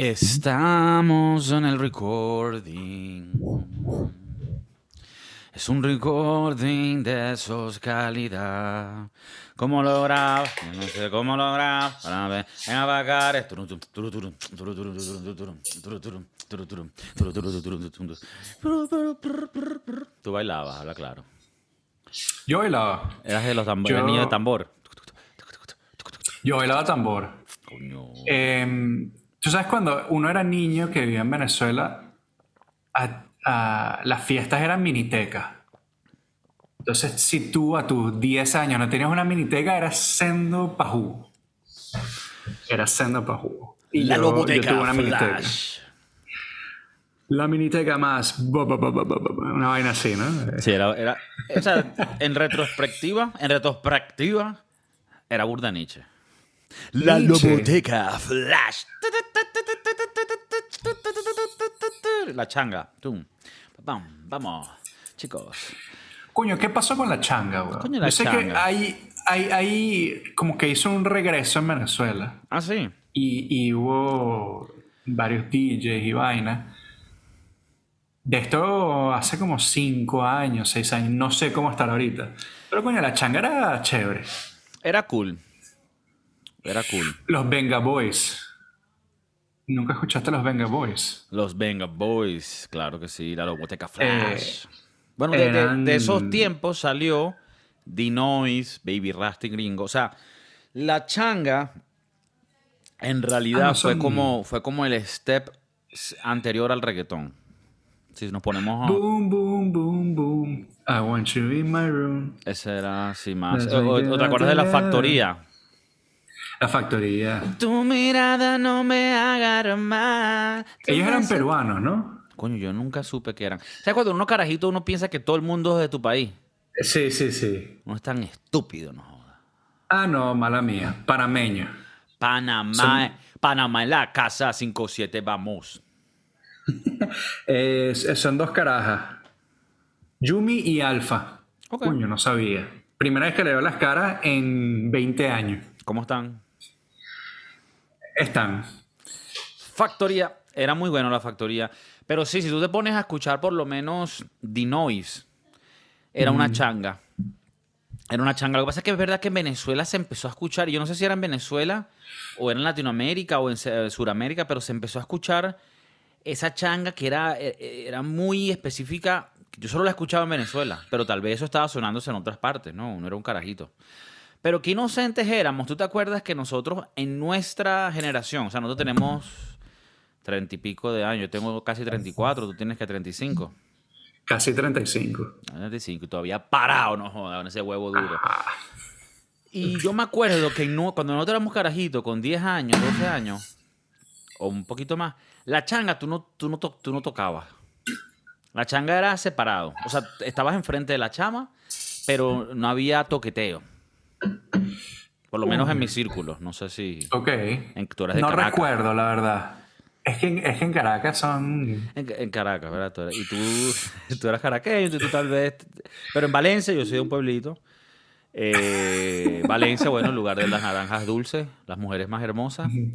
Estamos en el recording. Es un recording de esos calidad. ¿Cómo lo No sé cómo lo grabo. Para ver. Venga, vacar. Tú bailabas, habla claro. Yo bailaba. Eras de los tambores, Yo- el niño de tambor. Yo bailaba tambor. Coño. Eh, Tú sabes cuando uno era niño que vivía en Venezuela, a- a- las fiestas eran minitecas. Entonces, si tú a tus 10 años no tenías una miniteca, era sendo pajú. Era sendo pajú. Y La yo- Loboteca yo tuve una miniteca. Flash. La miniteca más. Una vaina así, ¿no? Sí, era, era o sea, en retrospectiva, en retrospectiva, era burda Nietzsche. La Nietzsche. Loboteca Flash. La changa. Tum. Vamos, vamos, chicos. Coño, ¿qué pasó con la changa, weón? Coño, la Yo sé que hay, hay, hay como que hizo un regreso en Venezuela. Ah, sí. y, y hubo varios DJs y vainas. De esto hace como 5 años, 6 años, no sé cómo estar ahorita. Pero coño, la changa era chévere. Era cool. Era cool. Los Venga Boys. ¿Nunca escuchaste los Venga Boys? Los Venga Boys, claro que sí, la Loboteca Flash. bueno, de- eran- de esos tiempos salió Dinois, Baby Rasty Gringo. O sea, la changa en realidad Ah, no fue, como, fue como el step anterior al reggaetón. Si nos ponemos a... Boom, boom, boom, boom. I want you in my room. Ese era así más. Las O- o- Vegas ¿O te acuerdas de la factoría? La factoría. Tu mirada no me agarra mal. Ellos eran peruanos, ¿no? Coño, yo nunca supe que eran. ¿Sabes cuando uno carajito uno piensa que todo el mundo es de tu país? Sí, sí, sí. Uno es tan estúpido, no joda. Ah, no, mala mía. Panameño. Panamá, Son- Panamá en la casa 57, vamos. Eh, son dos carajas. Yumi y Alfa. Coño, no sabía. Primera vez que le veo las caras en 20 años. ¿Cómo están? Están. Factoría, era muy bueno la factoría. Pero sí, si tú te pones a escuchar por lo menos Dinois, era una changa. Era una changa. Lo que pasa es que es verdad que en Venezuela se empezó a escuchar, y yo no sé si era en Venezuela, o era en Latinoamérica, o en Se- Sudamérica, pero se empezó a escuchar esa changa que era, eh, era muy específica. Yo solo la escuchaba en Venezuela, pero tal vez eso estaba sonándose en otras partes, ¿no? Uno era un carajito. Pero qué inocentes éramos. ¿Tú te acuerdas que nosotros, en nuestra generación, o sea, nosotros tenemos treinta y pico de años, yo tengo casi 34, tú tienes que 35. Casi 35. 35, y todavía parado, no jodas, ese huevo duro. Y yo me acuerdo que no- cuando nosotros éramos carajitos, con 10 años, 12 años, o un poquito más, la changa tú no, tú no, tú no tocabas. La changa era separado. O sea, estabas enfrente de la chama, pero no había toqueteo. Por lo menos en mis círculos. No sé si. Ok. En, tú eres de No Caracas. recuerdo, la verdad. Es que, en- es que en Caracas son... En, en Caracas, ¿verdad? Tú eres- y tú, tú eras caraqueño, y tú tal vez. Pero en Valencia, yo soy de un pueblito. Eh, Valencia, bueno, el lugar de las naranjas dulces, las mujeres más hermosas y,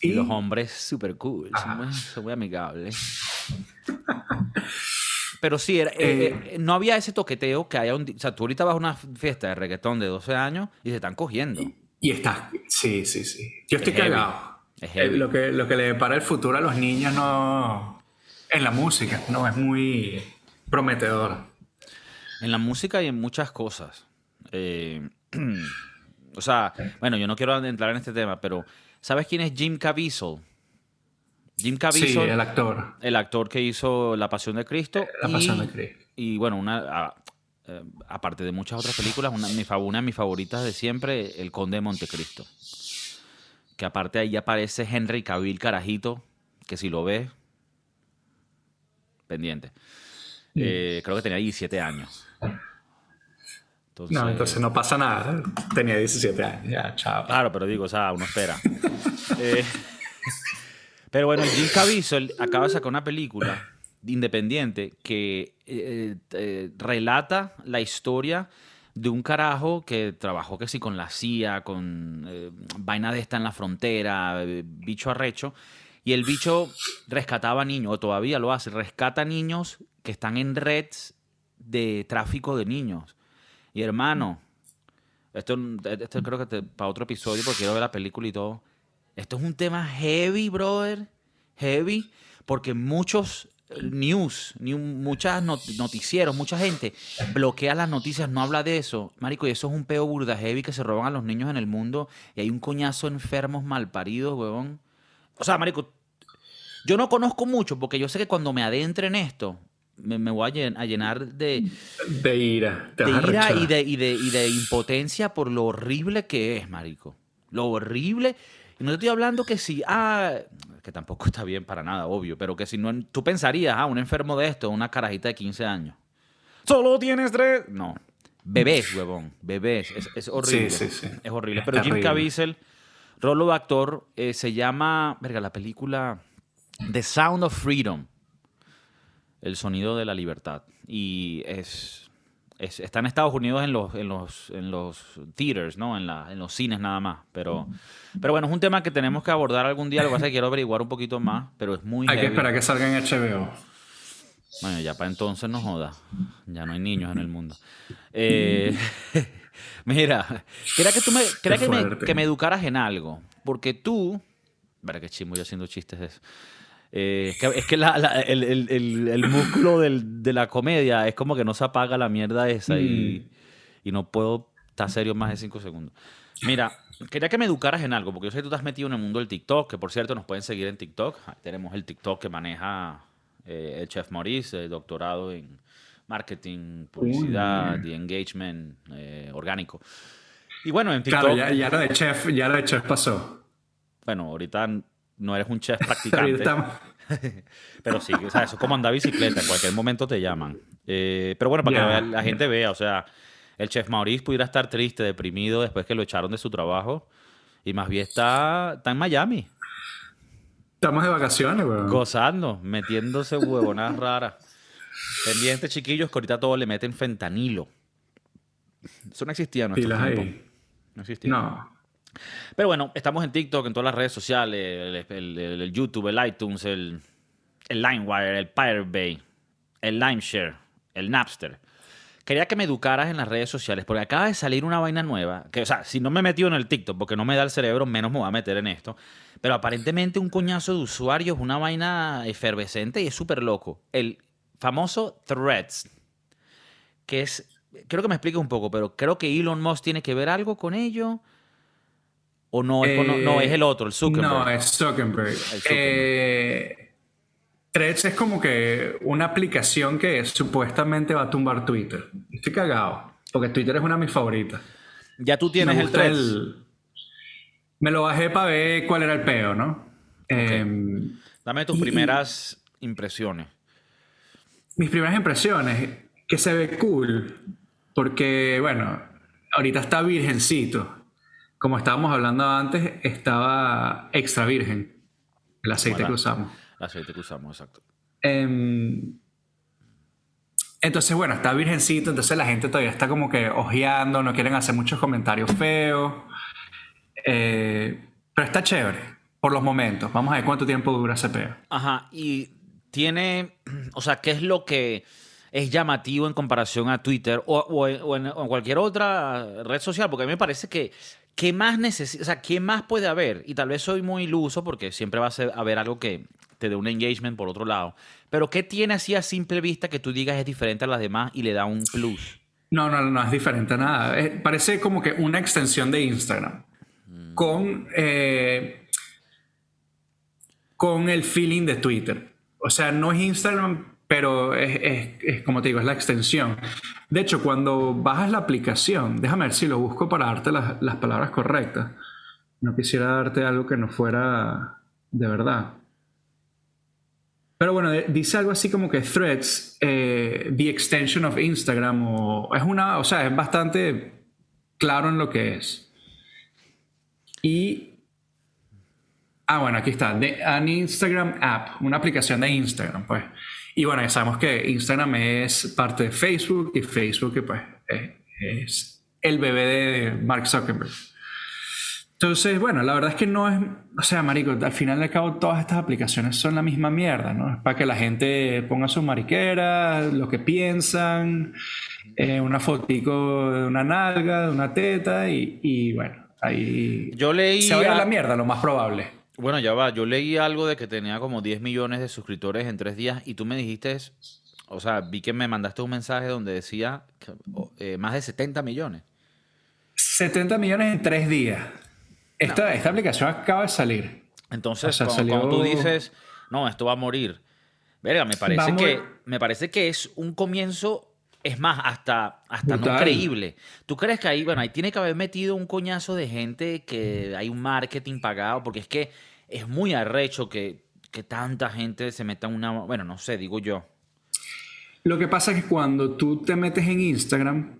Y- los hombres super cool, son muy, son muy amigables. Pero sí, era- eh, eh, no había ese toqueteo que haya un... O sea, tú ahorita vas a una fiesta de reggaetón de 12 años y se están cogiendo. Y está... Sí, sí, sí. Yo estoy Es cagado. Es Eh, lo, que, lo que le depara el futuro a los niños no... En la música, no es muy prometedor. En la música y en muchas cosas. Eh, o sea, bueno, yo no quiero entrar en este tema, pero ¿sabes quién es Jim Caviezel? Jim Sí, Caviezel, el actor. el actor que hizo La Pasión de Cristo. La y, Pasión de Cristo. Y bueno, una, a- eh, aparte de muchas otras películas, una, mi, una de mis favoritas de siempre, El Conde de Montecristo. Que aparte ahí aparece Henry Cavill Carajito, que si lo ves, pendiente. Eh, creo que tenía 17 años. Entonces, No, entonces no pasa nada. Tenía 17 años. Ya, chao. Claro, pero digo, o sea, uno espera. Eh, pero bueno, Jim Caviezel acaba de sacar una película independiente que eh, eh, relata la historia de un carajo que trabajó que sí con la CIA, con eh, vaina de esta en la frontera, eh, bicho arrecho, Y el bicho rescataba niños, o todavía lo hace, rescata niños que están en redes de tráfico de niños. Y hermano, esto, esto creo que para otro episodio, porque quiero ver la película y todo. Esto es un tema heavy, brother. Heavy. Porque muchos news, ni muchas noticieros, mucha gente bloquea las noticias, no habla de eso. Marico, y eso es un peo burda heavy que se roban a los niños en el mundo y hay un coñazo enfermos malparidos, huevón. O sea, Marico, yo no conozco mucho porque yo sé que cuando me adentre en esto, me, voy a, llenar de... De ira. de ira y de, y, de, y de impotencia por lo horrible que es, Marico. Lo horrible no te estoy hablando que si, ah, que tampoco está bien para nada, obvio, pero que si no, tú pensarías, ah, un enfermo de esto, una carajita de 15 años. Solo tienes tres. No. Bebés, huevón. Bebés. Es, horrible. Sí, sí, sí. Es horrible. Pero Jim Caviezel, rolo de actor, eh, se llama, verga, la película The Sound of Freedom. El sonido de la libertad. Y es está en Estados Unidos en los, en los, en los theaters, ¿no? En, la, en los cines nada más. Pero, pero bueno, es un tema que tenemos que abordar algún día. Lo que pasa es que quiero averiguar un poquito más, pero es muy. Hay que esperar que salga en HBO. Bueno, ya para entonces no joda. Ya no hay niños en el mundo. Eh, mira, quería que tú me, que me, que me educaras en algo. Porque tú. Verá que chimo yo haciendo chistes de eso. Eh, es que, es que el, músculo de la comedia es como que no se apaga la mierda esa y, mm. y no puedo estar serio más de cinco segundos. Mira, quería que me educaras en algo, porque yo sé que tú te has metido en el mundo del TikTok, que por cierto nos pueden seguir en TikTok. tenemos el TikTok que maneja eh, el chef Maurice, doctorado en marketing, publicidad y engagement eh, orgánico. Y bueno, en TikTok... Claro, ya, lo de chef, ya lo de chef pasó. Bueno, ahorita no eres un chef practicante. pero sí, o sea, eso es como andar bicicleta, en cualquier momento te llaman. Eh, pero bueno, para que la gente vea, o sea, el chef Maurice pudiera estar triste, deprimido después que lo echaron de su trabajo y más bien está, está en Miami. Estamos de vacaciones, weón. Gozando, metiéndose huevonas raras. Pendientes chiquillos que ahorita todo le meten fentanilo. Eso no existía en nuestro tiempo. No existía. No. Pero bueno, estamos en TikTok, en todas las redes sociales, el, YouTube, el iTunes, el, LimeWire, el Pirate Bay, el LimeShare, el Napster. Quería que me educaras en las redes sociales, porque acaba de salir una vaina nueva. Que, o sea, si no me he metido en el TikTok, porque no me da el cerebro, menos me voy a meter en esto. Pero aparentemente un coñazo de usuarios, una vaina efervescente y es súper loco. El famoso Threads, que es. Creo que me explique un poco, pero creo que Elon Musk tiene que ver algo con ello. ¿O no, no, es el otro, el Zuckerberg? No, es Zuckerberg. Eh, Threads es como que una aplicación que supuestamente va a tumbar Twitter. Estoy cagado, porque Twitter es una de mis favoritas. Ya tú tienes el Threads. Me lo bajé para ver cuál era el peo, ¿no? Em, Dame tus primeras impresiones. Mis primeras impresiones, que se ve cool, porque, bueno, ahorita está virgencito como estábamos hablando antes, estaba extra virgen el aceite que usamos. El aceite que usamos, exacto. Em, entonces, bueno, está virgencito, entonces la gente todavía está como que ojeando, no quieren hacer muchos comentarios feos. Eh, pero está chévere, por los momentos. Vamos a ver cuánto tiempo dura ese peo. Ajá, y tiene, o sea, ¿qué es lo que es llamativo en comparación a Twitter o, en, cualquier otra red social? Porque a mí me parece que ¿qué más necesita? O sea, ¿qué más puede haber? Y tal vez soy muy iluso porque siempre va a haber algo que te dé un engagement por otro lado. Pero ¿qué tiene así a simple vista que tú digas es diferente a las demás y le da un plus? No, no, no es diferente a nada. parece como que una extensión de Instagram. Mm. Con, eh, con el feeling de Twitter. O sea, no es Instagram pero es, como te digo, es la extensión. De hecho, cuando bajas la aplicación, déjame ver si lo busco para darte las, palabras correctas. No quisiera darte algo que no fuera de verdad. Pero bueno, dice algo así como que Threads, eh, the extension of Instagram, o es una, o sea, es bastante claro en lo que es. Y Ah, bueno, aquí está. The, an Instagram app, una aplicación de Instagram, pues. Y bueno, ya sabemos que Instagram es parte de Facebook y Facebook pues, es el bebé de Mark Zuckerberg. Entonces, bueno, la verdad es que no es, o sea, marico, al final y al cabo todas estas aplicaciones son la misma mierda, ¿no? Es para que la gente ponga sus mariqueras, lo que piensan, eh, una fotico de una nalga, de una teta y, y bueno, ahí Yo leí... se va a ir a a- la mierda, lo más probable. Bueno, ya va. Yo leí algo de que tenía como 10 millones de suscriptores en tres días y tú me dijiste, o sea, vi que me mandaste un mensaje donde decía que, eh, más de 70 millones. 70 millones en tres días. Esta, esta aplicación acaba de salir. Entonces, O sea, cuando, salió- cuando tú dices, no, esto va a morir. Verga, me parece, que, me parece que es un comienzo, es más, hasta, hasta no creíble. ¿Tú crees que ahí, bueno, ahí tiene que haber metido un coñazo de gente que hay un marketing pagado? Porque es que es muy arrecho que, que tanta gente se meta en una, bueno, no sé, digo yo. Lo que pasa es que cuando tú te metes en Instagram,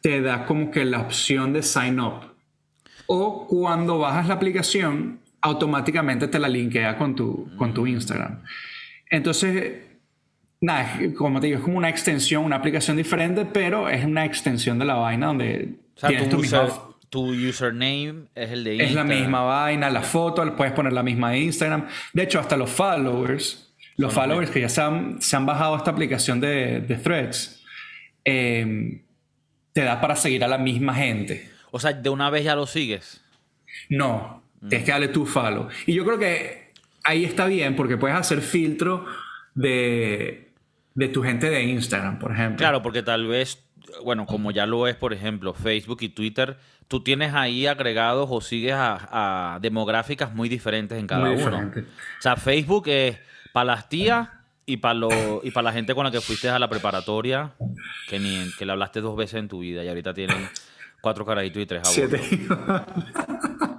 te da como que la opción de sign up. O cuando bajas la aplicación, automáticamente te la linkea con tu, con tu Instagram. Entonces, nada, como te digo, es como una extensión, una aplicación diferente, pero es una extensión de la vaina donde O sea, tienes tu, user- misma tu username es el de Es la Instagram. misma vaina, la foto, puedes poner la misma de Instagram. De hecho, hasta los followers, los Son followers que ya se han, se han bajado esta aplicación de, de Threads, eh, te da para seguir a la misma gente. O sea, de una vez ya lo sigues. No, Mm. tienes que darle tu follow. Y yo creo que ahí está bien porque puedes hacer filtro de, de tu gente de Instagram, por ejemplo. Claro, porque tal vez, bueno, como ya lo es, por ejemplo, Facebook y Twitter, tú tienes ahí agregados o sigues a, a demográficas muy diferentes en cada Muy uno. O sea, Facebook es para las tías y para y para la gente con la que fuiste a la preparatoria, que ni que le hablaste dos veces en tu vida y ahorita tienen cuatro carajitos y tres abuelos. Siete.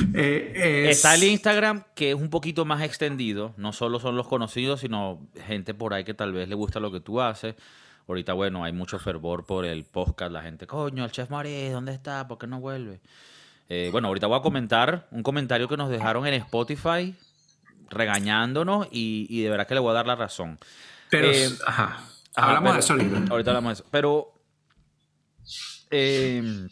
Eh, es- Está el Instagram, que es un poquito más extendido. No solo son los conocidos, sino gente por ahí que tal vez le gusta lo que tú haces. Ahorita, bueno, hay mucho fervor por el podcast. La gente, coño, el Chef Marí, ¿dónde está? ¿Por qué no vuelve? Eh, bueno, ahorita voy a comentar un comentario que nos dejaron en Spotify regañándonos y, y de verdad que le voy a dar la razón. Pero, Eh, ajá. Ajá, Hablamos pero- de eso ahorita. Ahorita hablamos de eso. Pero. eh,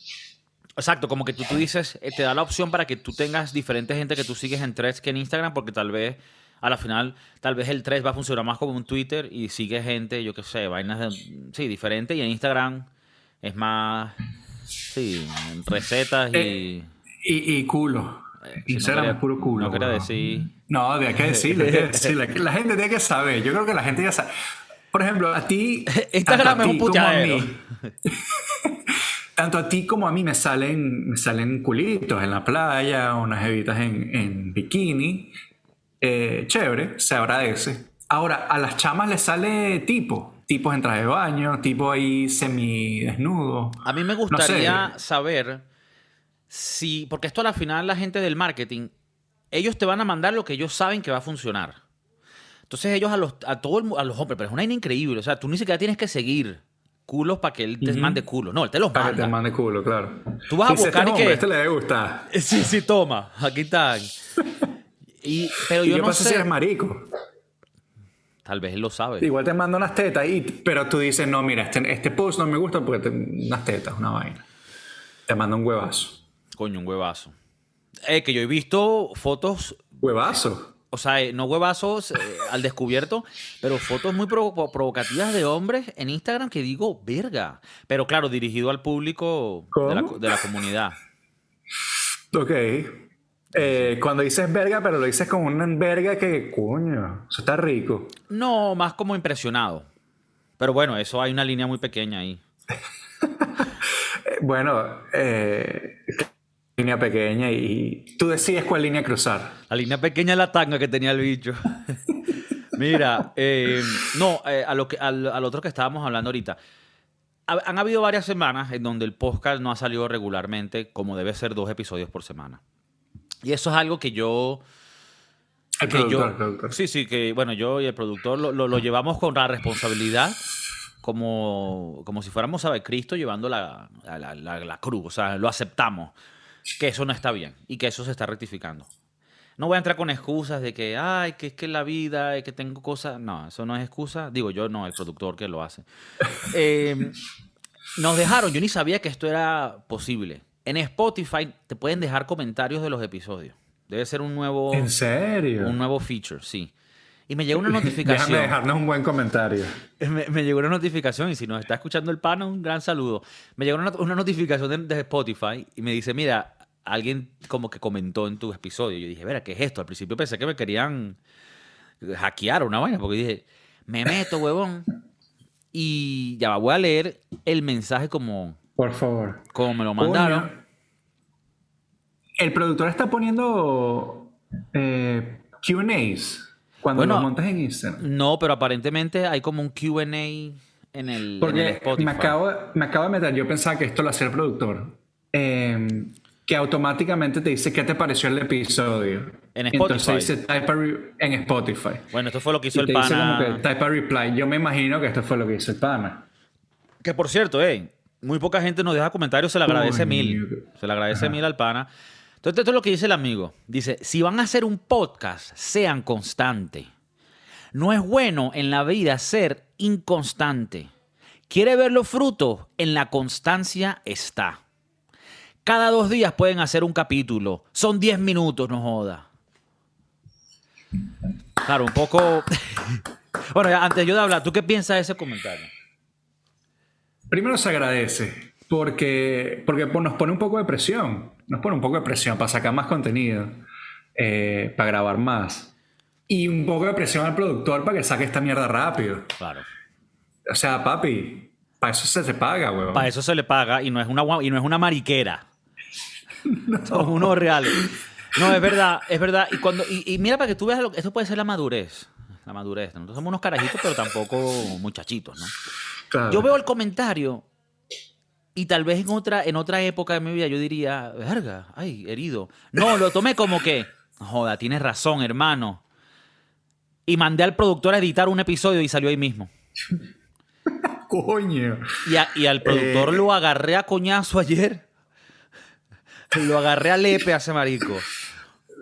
exacto, como que tú, tú dices, eh, te da la opción para que tú tengas diferente gente que tú sigues en threads que en Instagram, porque tal vez a la final, tal vez el thread va a funcionar más como un Twitter y sigue gente, yo qué sé, vainas de, sí, diferente. Y en Instagram es más. Sí, recetas y. Eh, Y, y culo. si no Instagram quería- es puro culo. No quería decir. No, hay que decirlo, hay que decirlo. La gente tiene que saber. Yo creo que la gente ya sabe. Por ejemplo, a ti. Instagram es un ti Tanto a ti como a mí me salen, me salen culitos en la playa, unas evitas en, en bikini. Eh, chévere, se agradece. Ahora, a las chamas les sale tipo. Tipos en traje de baño, tipo ahí semidesnudo. A mí me No sé. gustaría saber si, porque esto a la final la gente del marketing, ellos te van a mandar lo que ellos saben que va a funcionar. Entonces ellos a los, a todo el a los hombres, pero es una vaina increíble, o sea, tú ni siquiera tienes que seguir culos para que él te mande culos, no, él te los Para que te manda. mande culo, claro. Tú vas a buscar este y que- este le debe gustar. Sí, sí, toma, aquí están. Y, pero ¿Y yo qué no pasa si sé, eres marico? tal vez él lo sabe. Igual te manda unas tetas, y, pero tú dices, no, mira, este, este post no me gusta porque te, unas tetas, una vaina. Te manda un huevazo. Coño, un huevazo. Eh, que yo he visto fotos ¿Huevazo? O sea, eh, no huevazos eh, al descubierto, pero fotos muy provo- provocativas de hombres en Instagram que digo, verga. Pero claro, dirigido al público de la, ¿Cómo? de la comunidad. Ok. Eh, cuando dices verga, pero lo dices con una verga que, coño, eso está rico. No, más como impresionado. Pero bueno, eso hay una línea muy pequeña ahí. Bueno, eh, línea pequeña y tú decides cuál línea cruzar. La línea pequeña es la tanga que tenía el bicho. Mira, eh, no, eh, a lo que, al, al otro que estábamos hablando ahorita. Ha- han habido varias semanas en donde el podcast no ha salido regularmente, como debe ser dos episodios por semana. Y eso es algo que yo El que productor, yo, el productor. Sí, sí, que bueno, yo y el productor lo, lo- lo llevamos con la responsabilidad como, como si fuéramos, ¿sabes? Cristo llevando la, la- la- la cruz. O sea, lo aceptamos. Que eso no está bien y que eso se está rectificando. No voy a entrar con excusas de que, ay, que es que la vida, es que tengo cosas. No, eso no es excusa. Digo yo, no, el productor que lo hace. Eh, nos dejaron, yo ni sabía que esto era posible. En Spotify te pueden dejar comentarios de los episodios. Debe ser un nuevo, ¿En serio? un nuevo feature, sí. Y me llegó una Déjame notificación. dejarnos un buen comentario. Me, me llegó una notificación y si nos está escuchando el pana, un gran saludo. Me llegó una, una notificación de, de Spotify y me dice, mira, alguien como que comentó en tu episodio. Yo dije, mira, ¿qué es esto? Al principio pensé que me querían hackear una vaina porque dije, me meto, huevón. Y ya va, voy a leer el mensaje como, Por favor. como me lo mandaron. Coño. El productor está poniendo eh, QAs cuando Bueno, lo montas en Instagram. No, pero aparentemente hay como un QA en el, en el Porque Spotify. me acabo, me acabo de meter, yo pensaba que esto lo hacía el productor. eh, que automáticamente te dice qué te pareció el episodio. En Entonces Spotify. dice type a en Spotify. Bueno, esto fue lo que hizo Y el te dice como que pana. type a reply. Yo me imagino que esto fue lo que hizo el pana. Que por cierto, eh, muy poca gente nos deja comentarios, se le agradece mil. Se le agradece mil al pana. Entonces, esto es lo que dice el amigo. Dice, si van a hacer un podcast, sean constantes. No es bueno en la vida ser inconstante. ¿Quiere ver los frutos? En la constancia está. Cada dos días pueden hacer un capítulo. Son 10 minutos, no joda. Claro, un poco... bueno, ya, antes yo de hablar, ¿tú qué piensas de ese comentario? Primero se agradece porque, porque nos pone un poco de presión. Nos pone un poco de presión para sacar más contenido, eh, para grabar más. Y un poco de presión al productor para que saque esta mierda rápido. Claro. O sea, papi, para eso se te paga, weón. Para eso se le paga y no es una, y no es una mariquera. Son unos reales. No, es verdad, es verdad. Y, cuando, y, y mira para que tú veas, lo, esto puede ser la madurez. La madurez. Nosotros somos unos carajitos, pero tampoco muchachitos, ¿no? Claro. Yo veo el comentario y tal vez en otra, en otra época de mi vida yo diría, verga, ay, herido. No, lo tomé como que, joda, tienes razón, hermano. Y mandé al productor a editar un episodio y salió ahí mismo. Coño. Y, a- y al productor Eh. lo agarré a coñazo ayer. Lo agarré a lepe a ese marico.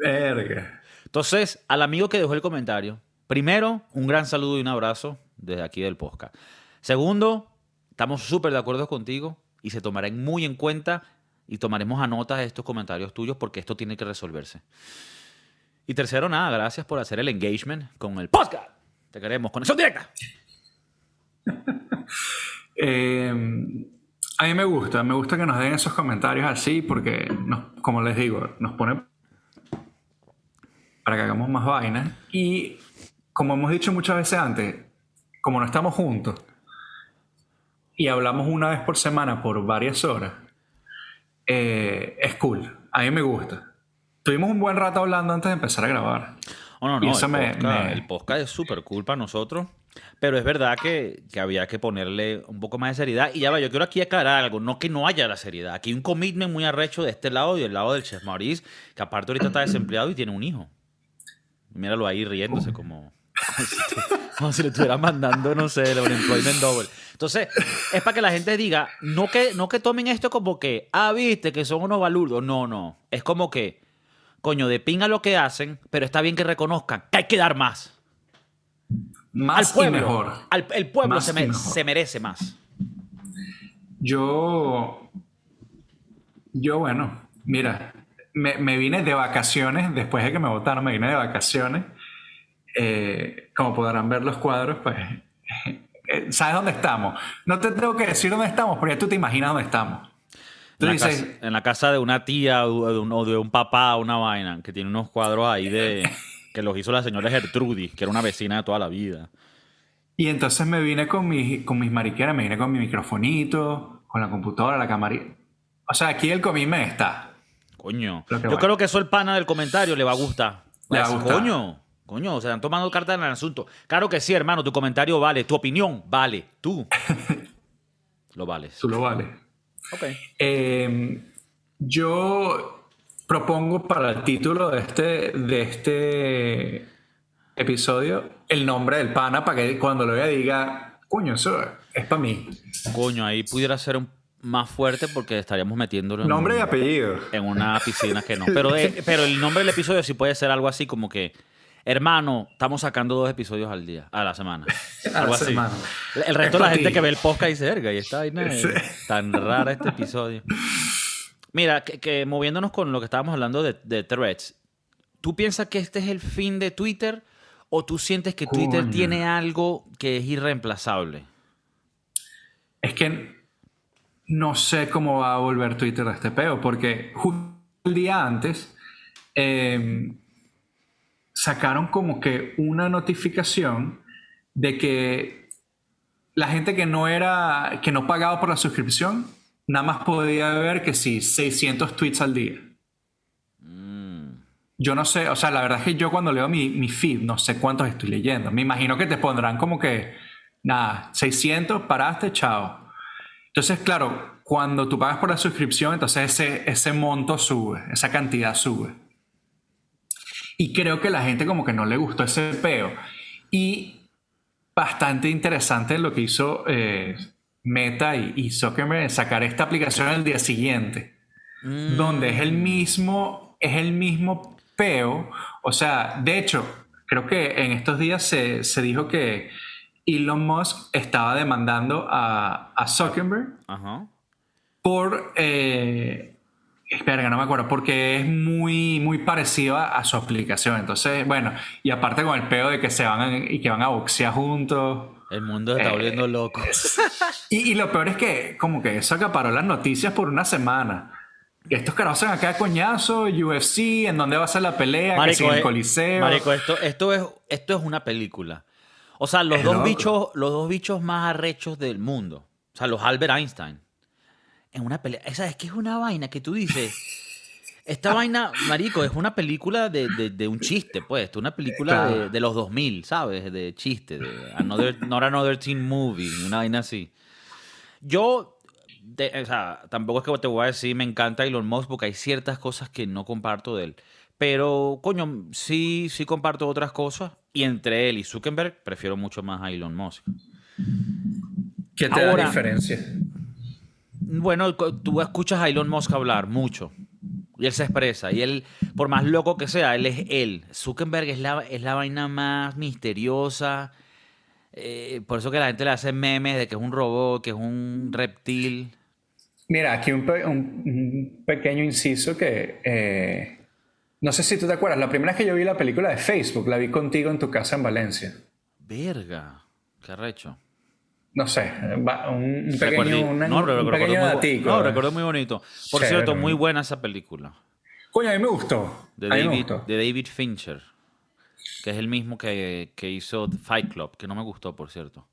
Verga. Entonces, al amigo que dejó el comentario, primero, un gran saludo y un abrazo desde aquí del podcast. Segundo, estamos súper de acuerdo contigo y se tomarán muy en cuenta y tomaremos a nota de estos comentarios tuyos porque esto tiene que resolverse. Y tercero, nada, gracias por hacer el engagement con el podcast. Te queremos. Conexión directa. Eh, a mí me gusta, me gusta que nos den esos comentarios así porque, nos- como les digo, nos pone para que hagamos más vainas. Y como hemos dicho muchas veces antes, como no estamos juntos y hablamos una vez por semana por varias horas, eh, es cool. A mí me gusta. Tuvimos un buen rato hablando antes de empezar a grabar. Oh, no, Y no, eso el, me- podcast, me- el podcast es súper cool para nosotros, pero es verdad que, que había que ponerle un poco más de seriedad. Y ya va, yo quiero aquí aclarar algo, no que no haya la seriedad. Aquí hay un commitment muy arrecho de este lado y del lado del Chef Maurice, que aparte ahorita está desempleado y tiene un hijo. Míralo ahí riéndose como, como, si, tu- como si le estuviera mandando, no sé, el unemployment double. Entonces, es para que la gente diga, no que, no que tomen esto como que, ah, viste, que son unos balurdos. No, no. Es como que, coño, de pinga lo que hacen, pero está bien que reconozcan que hay que dar más. Más al pueblo. y mejor. Al- el pueblo se, me- se merece más. Yo, yo bueno, mira, me, me vine de vacaciones, después de que me votaron, me vine de vacaciones. Eh, como podrán ver los cuadros, pues, eh, ¿sabes dónde estamos? No te tengo que decir dónde estamos, porque ya tú te imaginas dónde estamos. Tú En la, dices, casa, en la casa de una tía o de un, o de un papá, una vaina, que tiene unos cuadros ahí de que los hizo la señora Gertrudis, que era una vecina de toda la vida. y entonces me vine con mis, con mis mariqueras, me vine con mi microfonito, con la computadora, la camarita. O sea, aquí el comíme está. Coño. Yo bueno. creo que eso el pana del comentario le va a gustar. Le va a decir, gustar. Coño, coño, se están tomando cartas en el asunto. Claro que sí, hermano, tu comentario vale, tu opinión vale, tú lo vales. Tú lo vales. Ok. Eh, yo propongo para el título de este, de este episodio el nombre del pana para que cuando lo vea diga, coño, eso es para mí. Coño, ahí pudiera ser un- más fuerte porque estaríamos metiéndolo en, Nombre y un- apellido. en una piscina que no. Pero, pero el nombre del episodio sí puede ser algo así como que, hermano, estamos sacando dos episodios al día, a la semana. A Algo la así. semana. El resto Es de la gente ti. que ve el podcast dice, verga, y esta vaina es Sí. tan rara este episodio. Mira, que, que moviéndonos con lo que estábamos hablando de, de threads, ¿tú piensas que este es el fin de Twitter o tú sientes que Twitter Coño. tiene algo que es irreemplazable? Es que no sé cómo va a volver Twitter a este peo, porque justo el día antes eh, sacaron como que una notificación de que la gente que no era, que no pagaba por la suscripción, nada más podía ver que sí, 600 tweets al día. Yo no sé, o sea, la verdad es que yo cuando leo mi, mi feed no sé cuántos estoy leyendo. Me imagino que te pondrán como que, nada, 600, paraste, chao. Entonces, claro, cuando tú pagas por la suscripción, entonces ese, ese monto sube, esa cantidad sube. Y creo que la gente como que no le gustó ese peo. Y bastante interesante lo que hizo eh, Meta y, y Zuckerberg sacar esta aplicación al día siguiente Mm. donde es el mismo, es el mismo peo. O sea, de hecho, creo que en estos días se, se dijo que Elon Musk estaba demandando a, a Zuckerberg Ajá. por... Eh, espera, no me acuerdo, porque es muy, muy parecido a, a su aplicación. Entonces, bueno, y aparte con el peo de que se van a- y que van a boxear juntos. El mundo se está Eh, volviendo loco. Y, y lo peor es que como que eso acaparó las noticias por una semana. Que estos carajos se van a quedar coñazo, UFC, en dónde va a ser la pelea, que si en el eh, Coliseo. marico, esto, esto, es, esto es una película. O sea, los Es dos, loco. bichos, los dos bichos más arrechos del mundo. O sea, los Albert Einstein. En una pelea. Esa es que es una vaina que tú dices. Esta vaina, marico, es una película de, de- de un chiste, pues. Una película de, Claro. de los 2000, ¿sabes? De chiste. De another, not another teen movie. Una vaina así. Yo, o sea, tampoco es que te voy a decir me encanta Elon Musk porque hay ciertas cosas que no comparto de él. Pero, coño, sí, sí comparto otras cosas. Y entre él y Zuckerberg, prefiero mucho más a Elon Musk. ¿Qué te Ahora- da diferencia? Bueno, tú escuchas a Elon Musk hablar mucho. Y él se expresa. Y él, por más loco que sea, él es él. Zuckerberg es la, es la vaina más misteriosa. Eh, por eso que la gente le hace memes de que es un robot, que es un reptil. Mira, aquí un, pe- un- un pequeño inciso que... eh, no sé si tú te acuerdas, la primera vez que yo vi la película de Facebook, la vi contigo en tu casa en Valencia. Verga. Qué arrecho. No sé, un, un pequeño, una- no, un pequeño muy datico. No, recuerdo muy bonito. Por Chévere, cierto, muy buena esa película. Coño, a mí me gustó. De me David, gustó. de David Fincher. Que es el mismo que, que hizo Fight Club, que no me gustó, por cierto.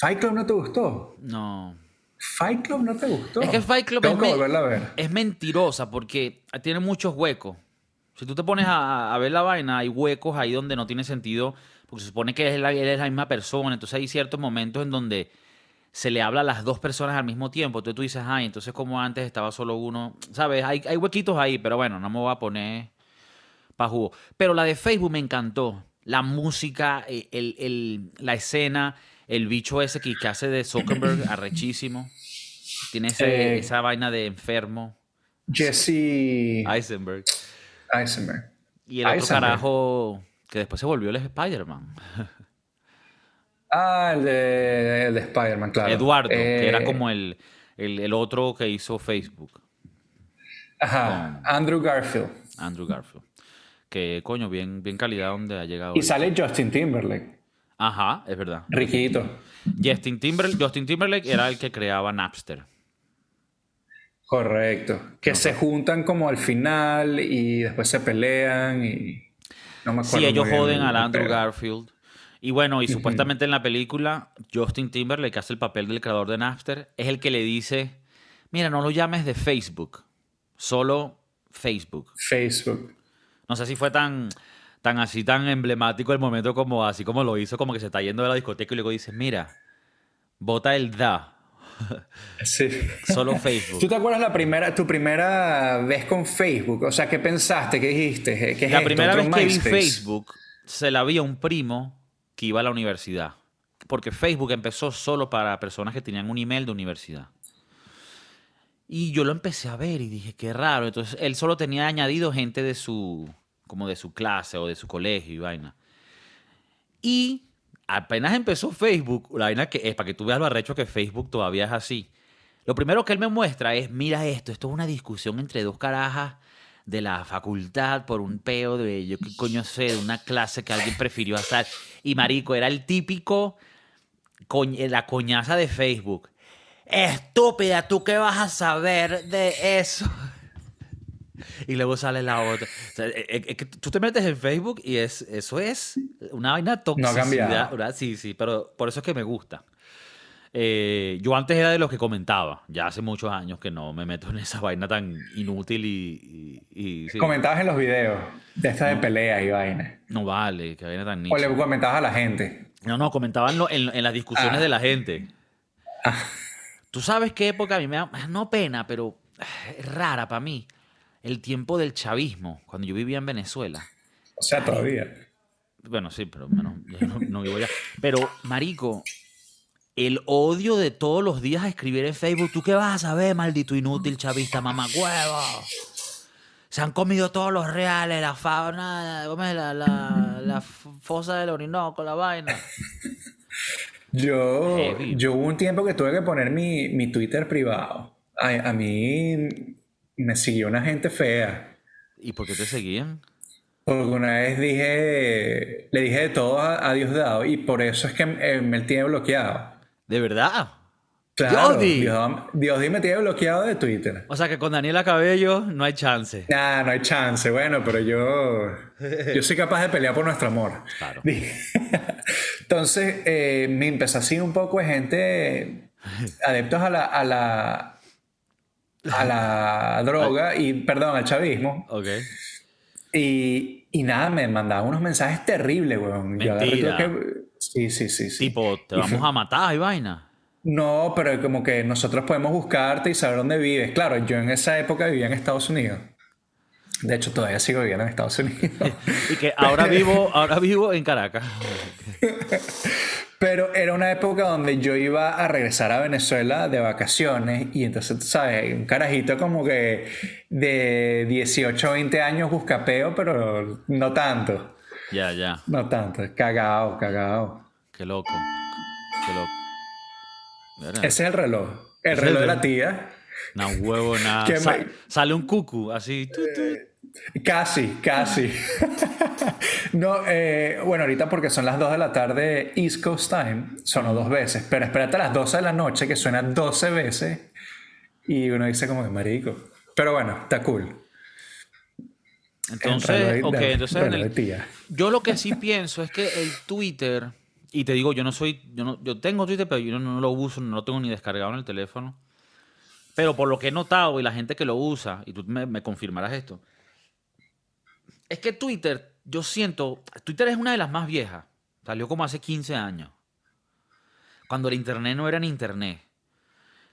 ¿Fight Club no te gustó? No. ¿Fight Club no te gustó? Es que Fight Club Tengo es, que me- volverla a ver. es mentirosa porque tiene muchos huecos. Si tú te pones a, a ver la vaina, hay huecos ahí donde no tiene sentido, porque se supone que él es la misma persona. Entonces hay ciertos momentos en donde se le habla a las dos personas al mismo tiempo. Entonces tú dices, ay, entonces como antes estaba solo uno. ¿Sabes? Hay, hay huequitos ahí, pero bueno, no me voy a poner pa' jugo. Pero la de Facebook me encantó. La música, eh, el, el- la escena, el bicho ese que, que hace de Zuckerberg, arrechísimo. Tiene ese- Eh, esa vaina de enfermo. Jesse Eisenberg. Eisenberg. Y el otro Eisenberg. carajo que después se volvió el Spider-Man. Ah, el de, el de Spider-Man, claro. Eduardo, que era Eh, como el, el, el otro que hizo Facebook, Ajá, Andrew Garfield. Andrew Garfield. Que coño, bien, bien calidad donde ha llegado. Y sale Justin Timberlake. Ajá, es verdad. Riquito. Justin Timberlake, Justin Timberlake era el que creaba Napster. Correcto. Que se juntan como al final y después se pelean y. No me acuerdo. Sí, ellos joden al Andrew. Garfield. Y bueno, y supuestamente en la película, Justin Timberlake, que hace el papel del creador de Napster, es el que le dice, mira, no lo llames de Facebook, solo Facebook. Facebook. No sé si fue tan, tan así, tan emblemático el momento como así como lo hizo, como que se está yendo de la discoteca y luego dice, mira, bota el da, Sí. solo ¿Tú Facebook. te acuerdas la primera, tu primera vez con Facebook? O sea, ¿qué pensaste? ¿Qué dijiste? ¿Qué es La esto? primera ¿Otro vez que vi? Facebook, se la vi a un primo que iba a la universidad. Porque Facebook empezó solo para personas que tenían un email de universidad. Y yo lo empecé a ver y dije, qué raro. Entonces, él solo tenía añadido gente de su, como de su clase o de su colegio y vaina. Y apenas empezó Facebook, la vaina que es para que tú veas lo arrecho que Facebook todavía es así. Lo primero que él me muestra es, mira esto, esto es una discusión entre dos carajas de la facultad por un peo de, yo qué coño sé, de una clase que alguien prefirió hacer. Y marico, era el típico, coñ- la coñaza de Facebook. Estúpida, ¿tú qué vas a saber de eso? Y luego sale la otra. O sea, es- es- es que tú te metes en Facebook y es, eso es una vaina No cambiado. ¿verdad? Sí, sí, pero por eso es que me gusta. Eh, yo antes era de los que comentaba, ya hace muchos años que no me meto en esa vaina tan inútil y... y- y- sí. Comentabas en los videos de esta de pelea y vaina. No vale, que vaina tan O le comentabas a la gente. No, no, comentaban en, en las discusiones Ah. de la gente. Tú sabes qué época a mí me da, no pena, pero ah, es rara para mí. El tiempo del chavismo, cuando yo vivía en Venezuela. O sea, todavía. Bueno, sí, pero bueno, yo no, no vivo allá. Pero, marico, el odio de todos los días a escribir en Facebook, ¿tú qué vas a saber, maldito inútil chavista, mamacuevo? Se han comido todos los reales, la fauna. La, la, la fosa del Orinoco, la vaina. Yo, Heavy. yo hubo un tiempo que tuve que poner mi, mi Twitter privado. A, a mí me siguió una gente fea. ¿Y por qué te seguían? Porque una vez dije, le dije de todo a, a Diosdado y por eso es que eh, me tiene bloqueado. ¿De verdad? Claro, Diosdi. Diosdado, Diosdi me tiene bloqueado de Twitter. O sea que con Daniela Cabello no hay chance. Nah, no hay chance. Bueno, pero yo, yo soy capaz de pelear por nuestro amor. Claro. Entonces, eh, me empezó a seguir un poco de gente adeptos a la, a la, a la droga y, perdón, al chavismo. Ok. Y, y nada, me mandaban unos mensajes terribles, weón. Mentira. que- Sí, sí, sí, sí. Tipo, te vamos fue- a matar y vaina. No, pero como que nosotros podemos buscarte y saber dónde vives. Claro, yo en esa época vivía en Estados Unidos. De hecho, todavía sigo viviendo en Estados Unidos. Y que ahora vivo, ahora vivo en Caracas. Pero era una época donde yo iba a regresar a Venezuela de vacaciones y entonces, tú sabes, un carajito como que de 18 o 20 años buscapeo, pero no tanto, Ya, ya. no tanto, cagado, cagado. Qué loco. Qué loco. Ese es el reloj, el reloj el de la tía. No huevo, nada. Que Sa- me- sale un cucu, así. tu, tu. Casi, casi. no, eh, bueno, ahorita porque son las 2 de la tarde East Coast Time, sonó dos veces, pero espérate a las 12 de la noche que suena 12 veces y uno dice como que marico. Pero bueno, está cool. Entonces, ok, de- entonces en el- yo lo que sí pienso es que el Twitter, y te digo, yo no soy, yo no, yo tengo Twitter, pero yo no, no lo uso, no lo tengo ni descargado en el teléfono. Pero por lo que he notado y la gente que lo usa, y tú me, me confirmarás esto, es que Twitter, yo siento, Twitter es una de las más viejas. Salió como hace 15 años. Cuando el internet no era ni internet.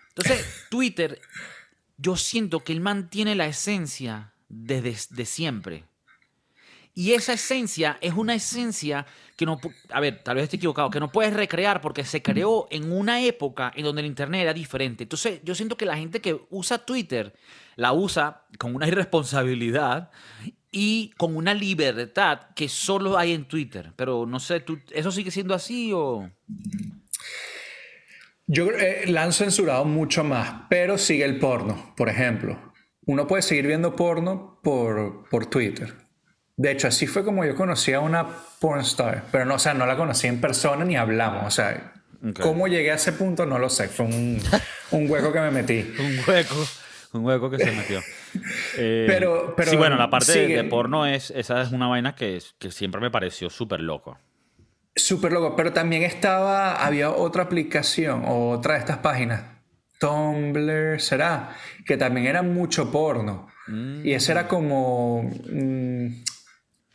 Entonces, Twitter, yo siento que él mantiene la esencia desde de siempre. Y esa esencia es una esencia que no, a ver, tal vez esté equivocado, que no puedes recrear porque se creó en una época en donde el Internet era diferente. Entonces, yo siento que la gente que usa Twitter la usa con una irresponsabilidad y con una libertad que solo hay en Twitter. Pero no sé, ¿tú, ¿eso sigue siendo así o...? Yo eh, la han censurado mucho más, pero sigue el porno, por ejemplo. Uno puede seguir viendo porno por, por Twitter. De hecho, así fue como yo conocí a una pornstar, pero no, o sea, no la conocí en persona ni hablamos. O sea, Ok. cómo llegué a ese punto no lo sé. Fue un, un hueco que me metí. Un hueco, un hueco que se metió. Eh, Pero- pero sí, bueno, la parte de, de porno es, esa es una vaina que, que siempre me pareció súper loco. Súper loco, pero también estaba, había otra aplicación o otra de estas páginas, Tumblr, será, que también era mucho porno. Y ese era como... mm,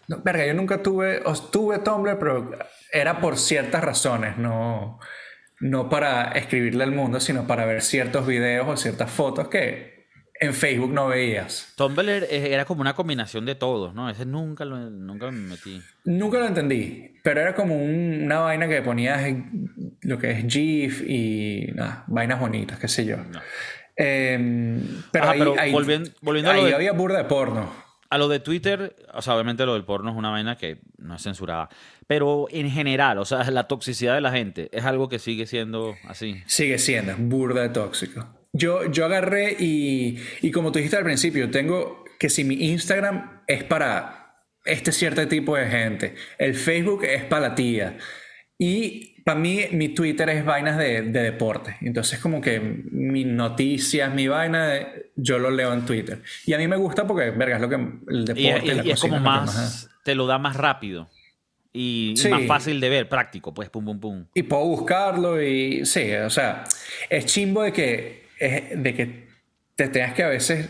no, verga, yo nunca tuve, tuve Tumblr, pero era por ciertas razones, no, no para escribirle al mundo, sino para ver ciertos videos o ciertas fotos que en Facebook no veías. Tumblr era como una combinación de todos, ¿no? Ese nunca, lo, nunca me metí. Nunca lo entendí, pero era como un- una vaina que ponías en lo que es GIF y nada, vainas bonitas, qué sé yo. Em, pero Ajá, ahí, pero ahí- volvien- volviendo a lo de- había burda de porno. A lo de Twitter, o sea, obviamente lo del porno es una vaina que no es censurada. Pero en general, o sea, la toxicidad de la gente es algo que sigue siendo así. Sigue siendo burda de tóxico. Yo, yo agarré y, y como tú dijiste al principio, tengo que si mi Instagram es para este cierto tipo de gente, el Facebook es para la tía y para mí mi Twitter es vainas de, de deporte. Entonces como que mis noticias, mi vaina, yo lo leo en Twitter. Y a mí me gusta porque, verga, es lo que el deporte... Y, y- la y es como es más, te lo da más rápido y, y Sí. más fácil de ver, práctico, pues pum, pum, pum. Y puedo buscarlo y sí, o sea, es chimbo de que, es- de que te tengas que a veces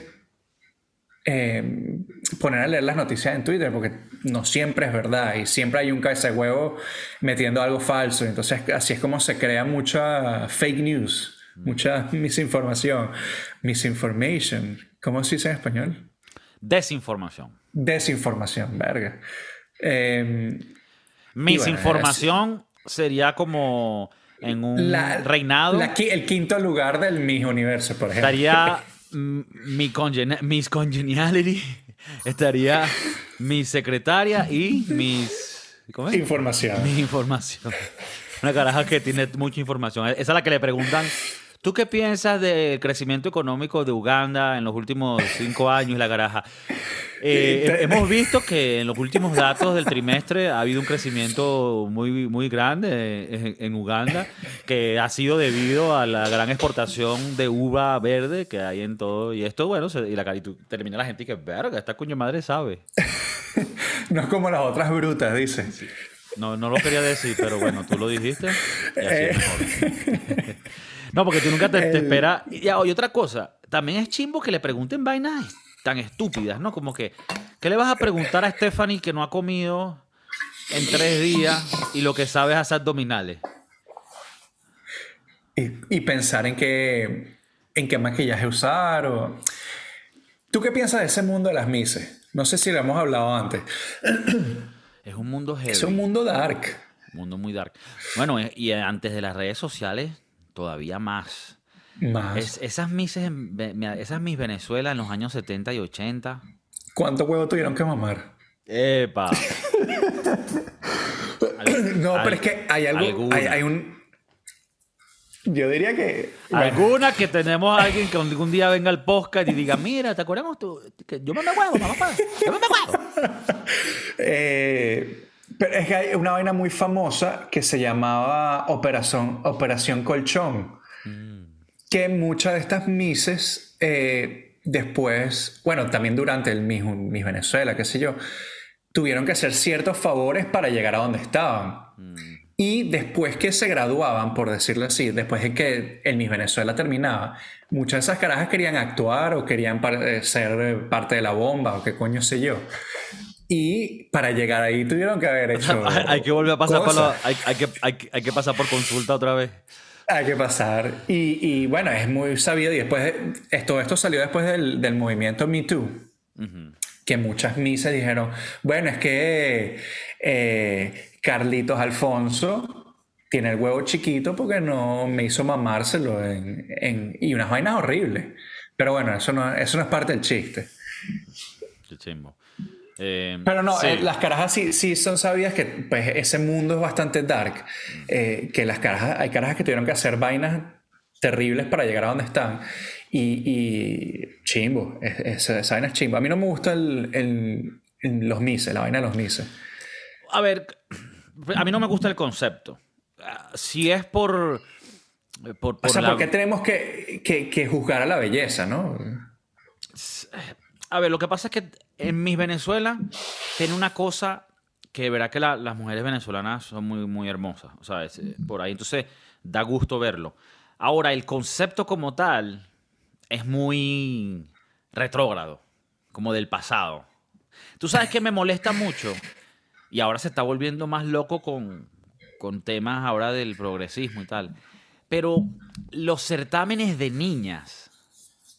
eh, poner a leer las noticias en Twitter porque no siempre es verdad y siempre hay un cabeza de huevo metiendo algo falso. Entonces así es como se crea mucha fake news, mucha misinformación. Misinformation, ¿cómo se dice en español? Desinformación. Desinformación, verga. Eh, Misinformación sería como en un la- reinado. la el quinto lugar del Miss Universo, por ejemplo. estaría mi congenia- Miss Congeniality, estaría mi secretaria y mis... ¿Cómo es? Información. Mi información. Una caraja que tiene mucha información. Esa es la que le preguntan, ¿tú qué piensas del crecimiento económico de Uganda en los últimos cinco años? La caraja. Eh, hemos visto que en los últimos datos del trimestre ha habido un crecimiento muy, muy grande en, en Uganda, que ha sido debido a la gran exportación de uva verde que hay en todo. Y esto, bueno, se- y, la, y termina la gente y que, verga, esta cuño madre sabe. No es como las otras brutas, dice. No, no lo quería decir, pero bueno, tú lo dijiste y así es mejor. No, porque tú nunca te, esperas. Y, y otra cosa, también es chimbo que le pregunten vainas tan estúpidas, ¿no? Como que, ¿qué le vas a preguntar a Stephanie que no ha comido en tres días y lo que sabe es hacer abdominales? Y, y pensar en qué, en qué maquillaje usar. O... ¿Tú qué piensas de ese mundo de las mises? No sé si lo hemos hablado antes. Es un mundo heavy. Es un mundo dark. mundo muy dark. Bueno, eh, y antes de las redes sociales, todavía más. Más. Es- esas mises, esas mis Venezuela en los años 70 y 80. ¿Cuánto huevo tuvieron que mamar? ¡Epa! No, Al- pero es que hay algo. alguna. Hay, hay un. Yo diría que. Alguna que tenemos a alguien que algún día venga al podcast y diga, mira, ¿te acuerdas tú? Que yo me huevo, mamá, yo me huevo. Eh, pero es que hay una vaina muy famosa que se llamaba Operación, Operación Colchón. Que muchas de estas mises, eh, después, bueno, también durante el Miss, Miss Venezuela, qué sé yo, tuvieron que hacer ciertos favores para llegar a donde estaban. Y después que se graduaban, por decirlo así, después de que el Miss Venezuela terminaba, muchas de esas carajas querían actuar o querían par- ser parte de la bomba o qué coño sé yo. Y para llegar ahí tuvieron que haber hecho. hay, hay que volver a pasar por la- hay, hay que, hay, que- hay que pasar por consulta otra vez. Hay que pasar. Y, y bueno, es muy sabido. Y después, de- esto, esto salió después del, del movimiento Me Too. Que muchas misas dijeron: Bueno, es que eh, Carlitos Alfonso tiene el huevo chiquito porque no me hizo mamárselo. En, en- y unas vainas horribles. Pero bueno, eso no, eso no es parte del chiste. Qué chimbo. Eh, Pero no, sí. eh, las carajas sí, sí son sabidas que pues, ese mundo es bastante dark. eh, que las carajas, hay carajas que tuvieron que hacer vainas terribles para llegar a donde están. Y, y chimbo, es- es- esa vaina es chimbo. A mí no me gusta el, el- el- los mises, la vaina de los mises. A ver, a mí no me gusta el concepto. Ah, Si es por... por, O por sea, la- ¿por qué tenemos que, que- que juzgar a la belleza, no? A ver, lo que pasa es que en Miss Venezuela tiene una cosa que verá que la- las mujeres venezolanas son muy, muy hermosas. O sea, eh, por ahí entonces da gusto verlo. Ahora, el concepto como tal es muy retrógrado, como del pasado. Tú sabes que me molesta mucho y ahora se está volviendo más loco con, con temas ahora del progresismo y tal. Pero los certámenes de niñas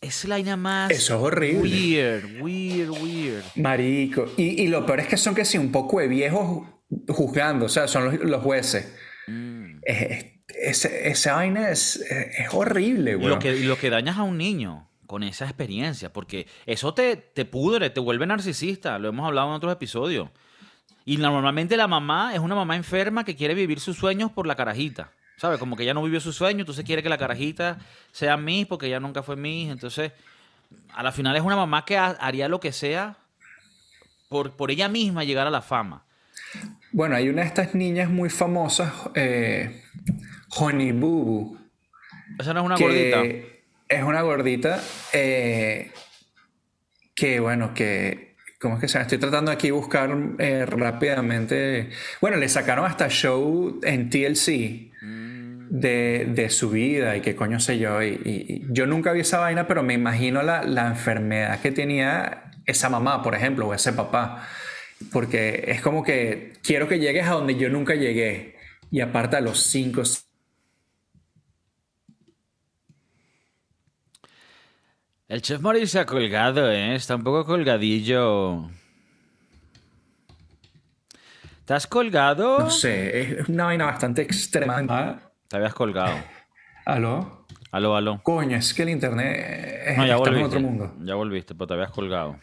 es la vaina más Eso es horrible. weird, weird, weird. Marico. Y, y lo peor es que son que sí, un poco de viejos juzgando, o sea, son los, los jueces. Es- es- ese- esa vaina es, es horrible, güey. lo, que, lo que dañas a un niño con esa experiencia, porque eso te, te pudre, te vuelve narcisista, lo hemos hablado en otros episodios. Y normalmente la mamá es una mamá enferma que quiere vivir sus sueños por la carajita. ¿Sabes? Como que ella no vivió su sueño, entonces quiere que la carajita sea Miss porque ella nunca fue Miss. Entonces, a la final es una mamá que ha- haría lo que sea por, por ella misma llegar a la fama. Bueno, hay una de estas niñas muy famosas, eh, Honey Boo Esa no es una gordita. es una gordita eh, que, bueno, que, ¿cómo es que se llama? Estoy tratando aquí de buscar eh, rápidamente. Bueno, le sacaron hasta show en TLC de, de su vida y qué coño sé yo. Y, yo nunca vi esa vaina, pero me imagino la, la enfermedad que tenía esa mamá, por ejemplo, o ese papá. Porque es como que quiero que llegues a donde yo nunca llegué. Y aparte a los cinco, El chef Maurice se ha colgado, ¿eh? Está un poco colgadillo. ¿Te has colgado? no sé, es una vaina bastante extrema. Te habías colgado. ¿Aló? Aló, aló. Coño, es que el internet es, No, ya estamos en otro mundo. Ya volviste, pero te habías colgado.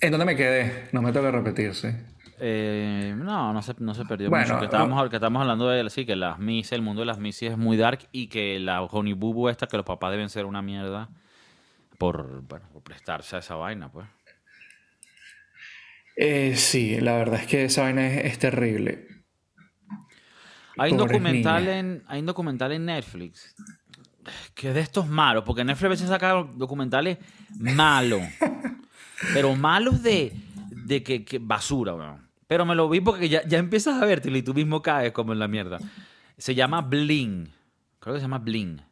¿En dónde me quedé? No me toca repetir, sí. Eh, no, no se, no se perdió Bueno, mucho. Que estábamos, que estábamos hablando de sí, que las Miss, el mundo de las Miss es muy dark y que la Honey Boo esta, que los papás deben ser una mierda por, bueno, por prestarse a esa vaina, pues. Eh, sí, la verdad es que esa vaina es, es terrible. Hay un, documental en, hay un documental en Netflix que es de estos malos, porque Netflix a veces saca documentales malos, pero malos de, de que, que basura, weón. Pero me lo vi porque ya, ya empiezas a vértelo y tú mismo caes como en la mierda. Se llama Bling, creo que se llama Bling.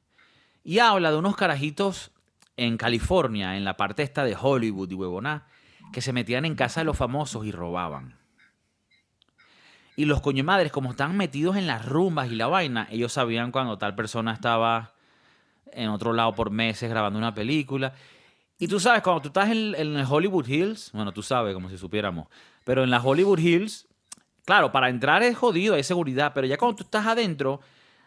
Y habla de unos carajitos en California, en la parte esta de Hollywood y huevoná, que se metían en casa de los famosos y robaban. Y los coño madres, como están metidos en las rumbas y la vaina, ellos sabían cuando tal persona estaba en otro lado por meses grabando una película. Y tú sabes, cuando tú estás en, en Hollywood Hills, bueno, tú sabes, como si supiéramos, pero en las Hollywood Hills, claro, para entrar es jodido, hay seguridad, pero ya cuando tú estás adentro,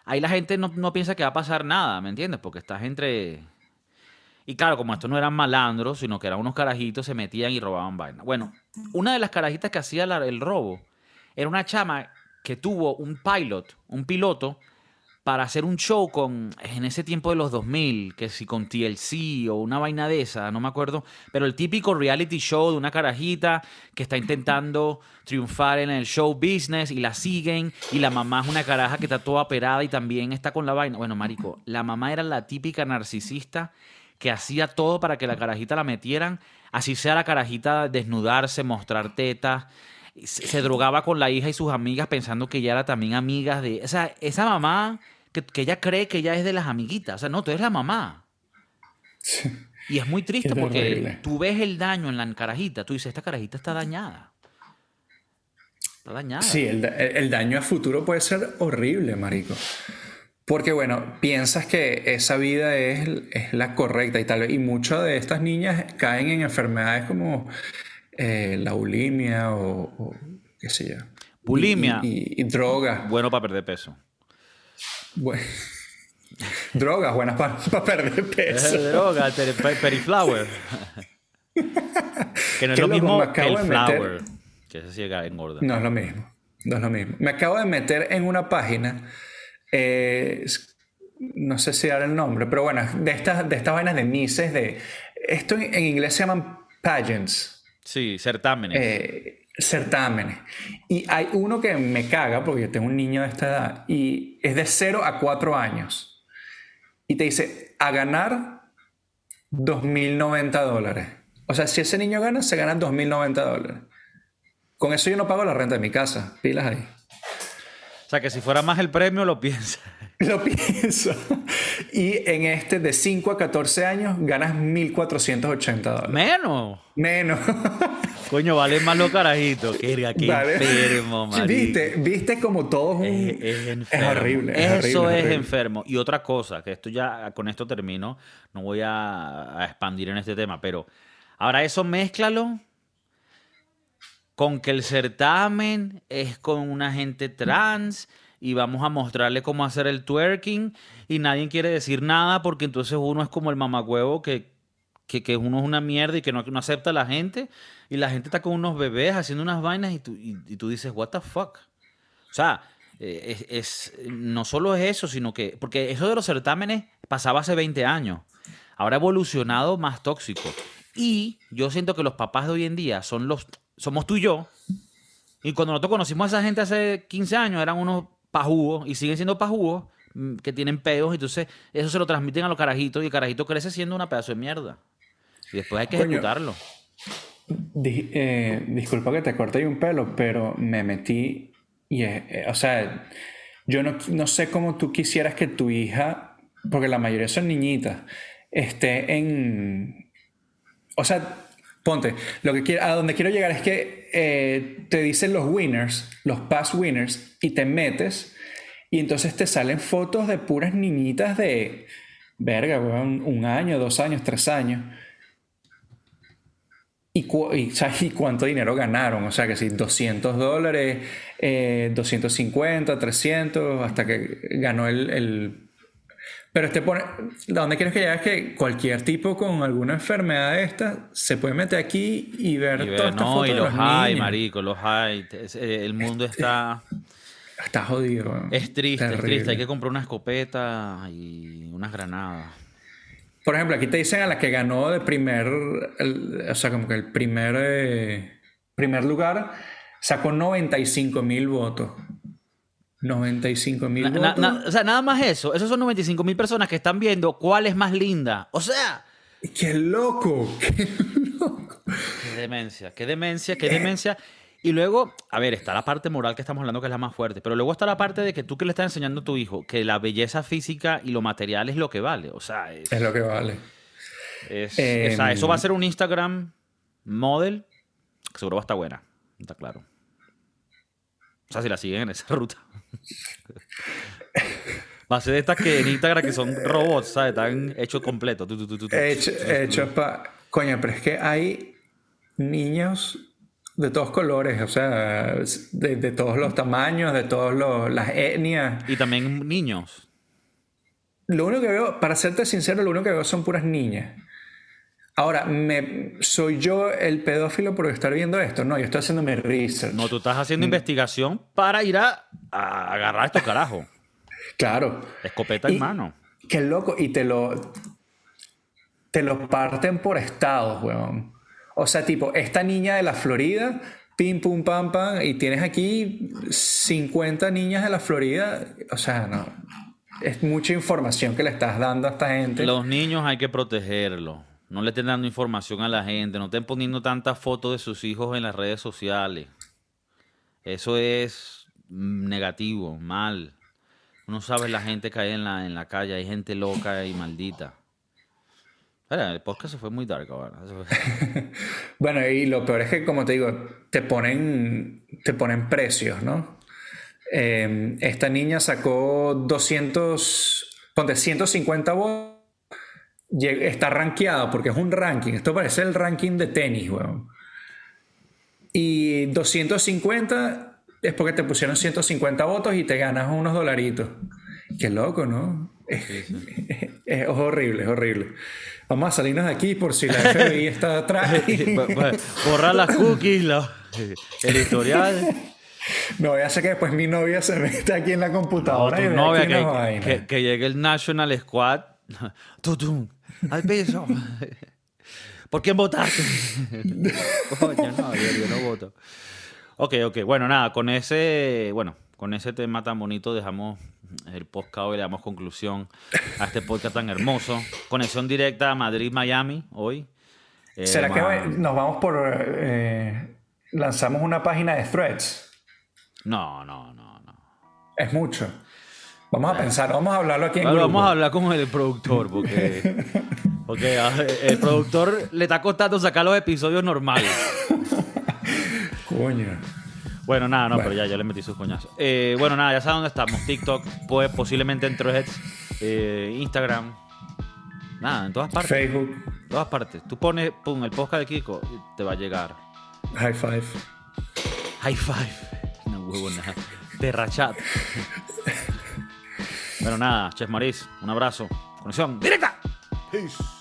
ahí la gente no, no piensa que va a pasar nada, ¿me entiendes? Porque estás entre... Y claro, como estos no eran malandros, sino que eran unos carajitos, se metían y robaban vaina. Bueno, una de las carajitas que hacía el robo era una chama que tuvo un pilot, un piloto, para hacer un show con, en ese tiempo de los 2000, que si con TLC o una vaina de esa, no me acuerdo, pero el típico reality show de una carajita que está intentando triunfar en el show business y la siguen y la mamá es una caraja que está toda operada y también está con la vaina. Bueno, marico, la mamá era la típica narcisista que hacía todo para que la carajita la metieran, así sea la carajita desnudarse, mostrar tetas, se, drogaba con la hija y sus amigas pensando que ella era también amigas de... O sea, esa mamá que, que ella cree que ella es de las amiguitas. O sea, no, tú eres la mamá. Y es muy triste porque tú ves el daño en la carajita. Tú dices, esta carajita está dañada. Está dañada. Sí, el, el daño a futuro puede ser horrible, marico. Porque, bueno, piensas que esa vida es, es la correcta y tal vez. Y muchas de estas niñas caen en enfermedades como eh, la bulimia o, o qué sé yo. Bulimia. Y, y- y drogas. Bueno para perder peso. Bu- drogas buenas para perder peso. droga, el periflower. que no es lo mismo que el meter- flower. Que sí engorda. No es lo mismo. No es lo mismo. Me acabo de meter en una página. eh, no sé si dar el nombre, pero bueno, de estas, de estas vainas de mises, de. Esto en, en inglés se llaman pageants, Sí, certámenes. eh, certámenes. Y hay uno que me caga, porque yo tengo un niño de esta edad, y es de 0 a 4 años. Y te dice, a ganar 2.090 dólares. O sea, si ese niño gana, se ganan 2.090 dólares. Con eso yo no pago la renta de mi casa. Pilas ahí. O sea, que si fuera más el premio, lo piensa. Lo pienso. Y en este de 5 a 14 años ganas 1.480 dólares. Menos. Menos. Coño, vale más los carajitos. Qué, qué Vale. enfermo, marico. ¿Viste? ¿Viste como todo es un... Es, es enfermo. horrible. es Eso horrible, es horrible. enfermo. Y otra cosa, que esto ya, con esto termino, no voy a, a expandir en este tema, pero ahora eso mézclalo con que el certamen es con una gente trans y vamos a mostrarle cómo hacer el twerking y nadie quiere decir nada porque entonces uno es como el mamagüevo que, que, que uno es una mierda y que no, acepta a la gente y la gente está con unos bebés haciendo unas vainas y tú, y tú dices, what the fuck. O sea, eh, es, es- no solo es eso, sino que, porque eso de los certámenes pasaba hace 20 años, ahora ha evolucionado más tóxico. Y yo siento que los papás de hoy en día son los, somos tú y yo, y cuando nosotros conocimos a esa gente hace 15 años, eran unos y siguen siendo pajugos, mm, que tienen pedos, entonces eso se lo transmiten a los carajitos, y el carajito crece siendo una pedazo de mierda. Y después hay que Coño. ejecutarlo. Di- eh, disculpa que te corte un pelo, pero me metí y, eh, o sea, yo no, no sé cómo tú quisieras que tu hija, porque la mayoría son niñitas, esté en, o sea, ponte, lo que quiero, a donde quiero llegar es que eh, te dicen los winners, los past winners, y te metes, y entonces te salen fotos de puras niñitas de, verga, un año, dos años, tres años. ¿Y, cu- y, ¿sabes? ¿Y cuánto dinero ganaron? O sea, que si 200 dólares, eh, 250, 300, hasta que ganó el- Pero este pone... ¿A dónde quieres que llegue? Es que cualquier tipo con alguna enfermedad de esta se puede meter aquí y ver, Y ver, todas no, y los los hay, niños. marico, los hay. Eh, El mundo está... Está jodido. Es triste, es triste. Hay que comprar una escopeta y unas granadas. Por ejemplo, aquí te dicen a la que ganó de primer, el- o sea, como que el primer, eh, primer lugar, sacó 95 mil votos. 95 mil o sea, nada más eso. Esos son 95 mil personas que están viendo cuál es más linda. O sea, ¡Qué loco! ¡Qué loco! qué demencia, qué demencia, qué demencia. Y luego, a ver, está la parte moral que estamos hablando que es la más fuerte, pero luego está la parte de que tú que le estás enseñando a tu hijo que la belleza física y lo material es lo que vale. O sea, es, Es lo que vale. es- Em. o sea, eso va a ser un Instagram model que seguro va a estar buena. Está claro. O sea, si la siguen en esa ruta. Va a ser de estas que en Instagram que son robots, ¿sabes? Están hechos completos. Tu. Hecho, hecho pa... Coño, pero es que hay niños de todos colores, o sea, de, de todos los tamaños, de todas las etnias. Y también niños. Lo único que veo, para serte sincero, lo único que veo son puras niñas. Ahora, me, ¿soy yo el pedófilo por estar viendo esto? No, yo estoy haciendo mi research. No, tú estás haciendo investigación para ir a, a agarrar estos carajos. Claro. Escopeta Y- en mano. Qué loco. Y te lo, te lo parten por estados, weón. O sea, tipo, esta niña de la Florida, pim, pum, pam, pam, y tienes aquí 50 niñas de la Florida. O sea, no. Es mucha información que le estás dando a esta gente. Los niños hay que protegerlos. No le estén dando información a la gente. No estén poniendo tantas fotos de sus hijos en las redes sociales. Eso es negativo, mal. No sabes la gente que hay en la, en la calle. Hay gente loca y maldita. El podcast se fue muy dark ahora. Bueno, y lo peor es que, como te digo, te ponen, te ponen precios, ¿no? Eh, esta niña sacó 200, ponte 150 votos, está rankeada porque es un ranking, esto parece el ranking de tenis, weón. Y 250 es porque te pusieron 150 votos y te ganas unos dolaritos. Qué loco, ¿no? Es, es horrible, es horrible. Vamos a salirnos de aquí por si la FBI está atrás. Bo- bo- Borrar las cookies, la- el historial. No voy a hacer que después mi novia se meta aquí en la computadora tu y vea novia aquí que, que- que llegue el National Squad. Tutum, al piso. ¿Por quién votaste? Coño, no, yo, yo no voto. Ok, ok. Bueno, nada, con ese, bueno, con ese tema tan bonito dejamos el podcast hoy, le damos conclusión a este podcast tan hermoso. Conexión directa a Madrid-Miami hoy. Eh, ¿Será que nos vamos por... eh, lanzamos una página de threads? No, no, no, no. Es mucho. Vamos a pensar, vamos a hablarlo aquí en Bueno, grupo. vamos a hablar con el productor, porque, porque el productor le está costando sacar los episodios normales. Coño. Bueno, nada, no, Bueno. pero ya, ya le metí sus coñazos. Eh, bueno, nada, ya sabes dónde estamos. TikTok, pues posiblemente en Threads, eh, Instagram. Nada, en todas partes. Facebook, En todas partes. Tú pones, pum, el podcast de Kiko y te va a llegar. high five. High five. No huevo nada. Terrachat. bueno, nada, Chef Maris, un abrazo. Conexión directa. Peace.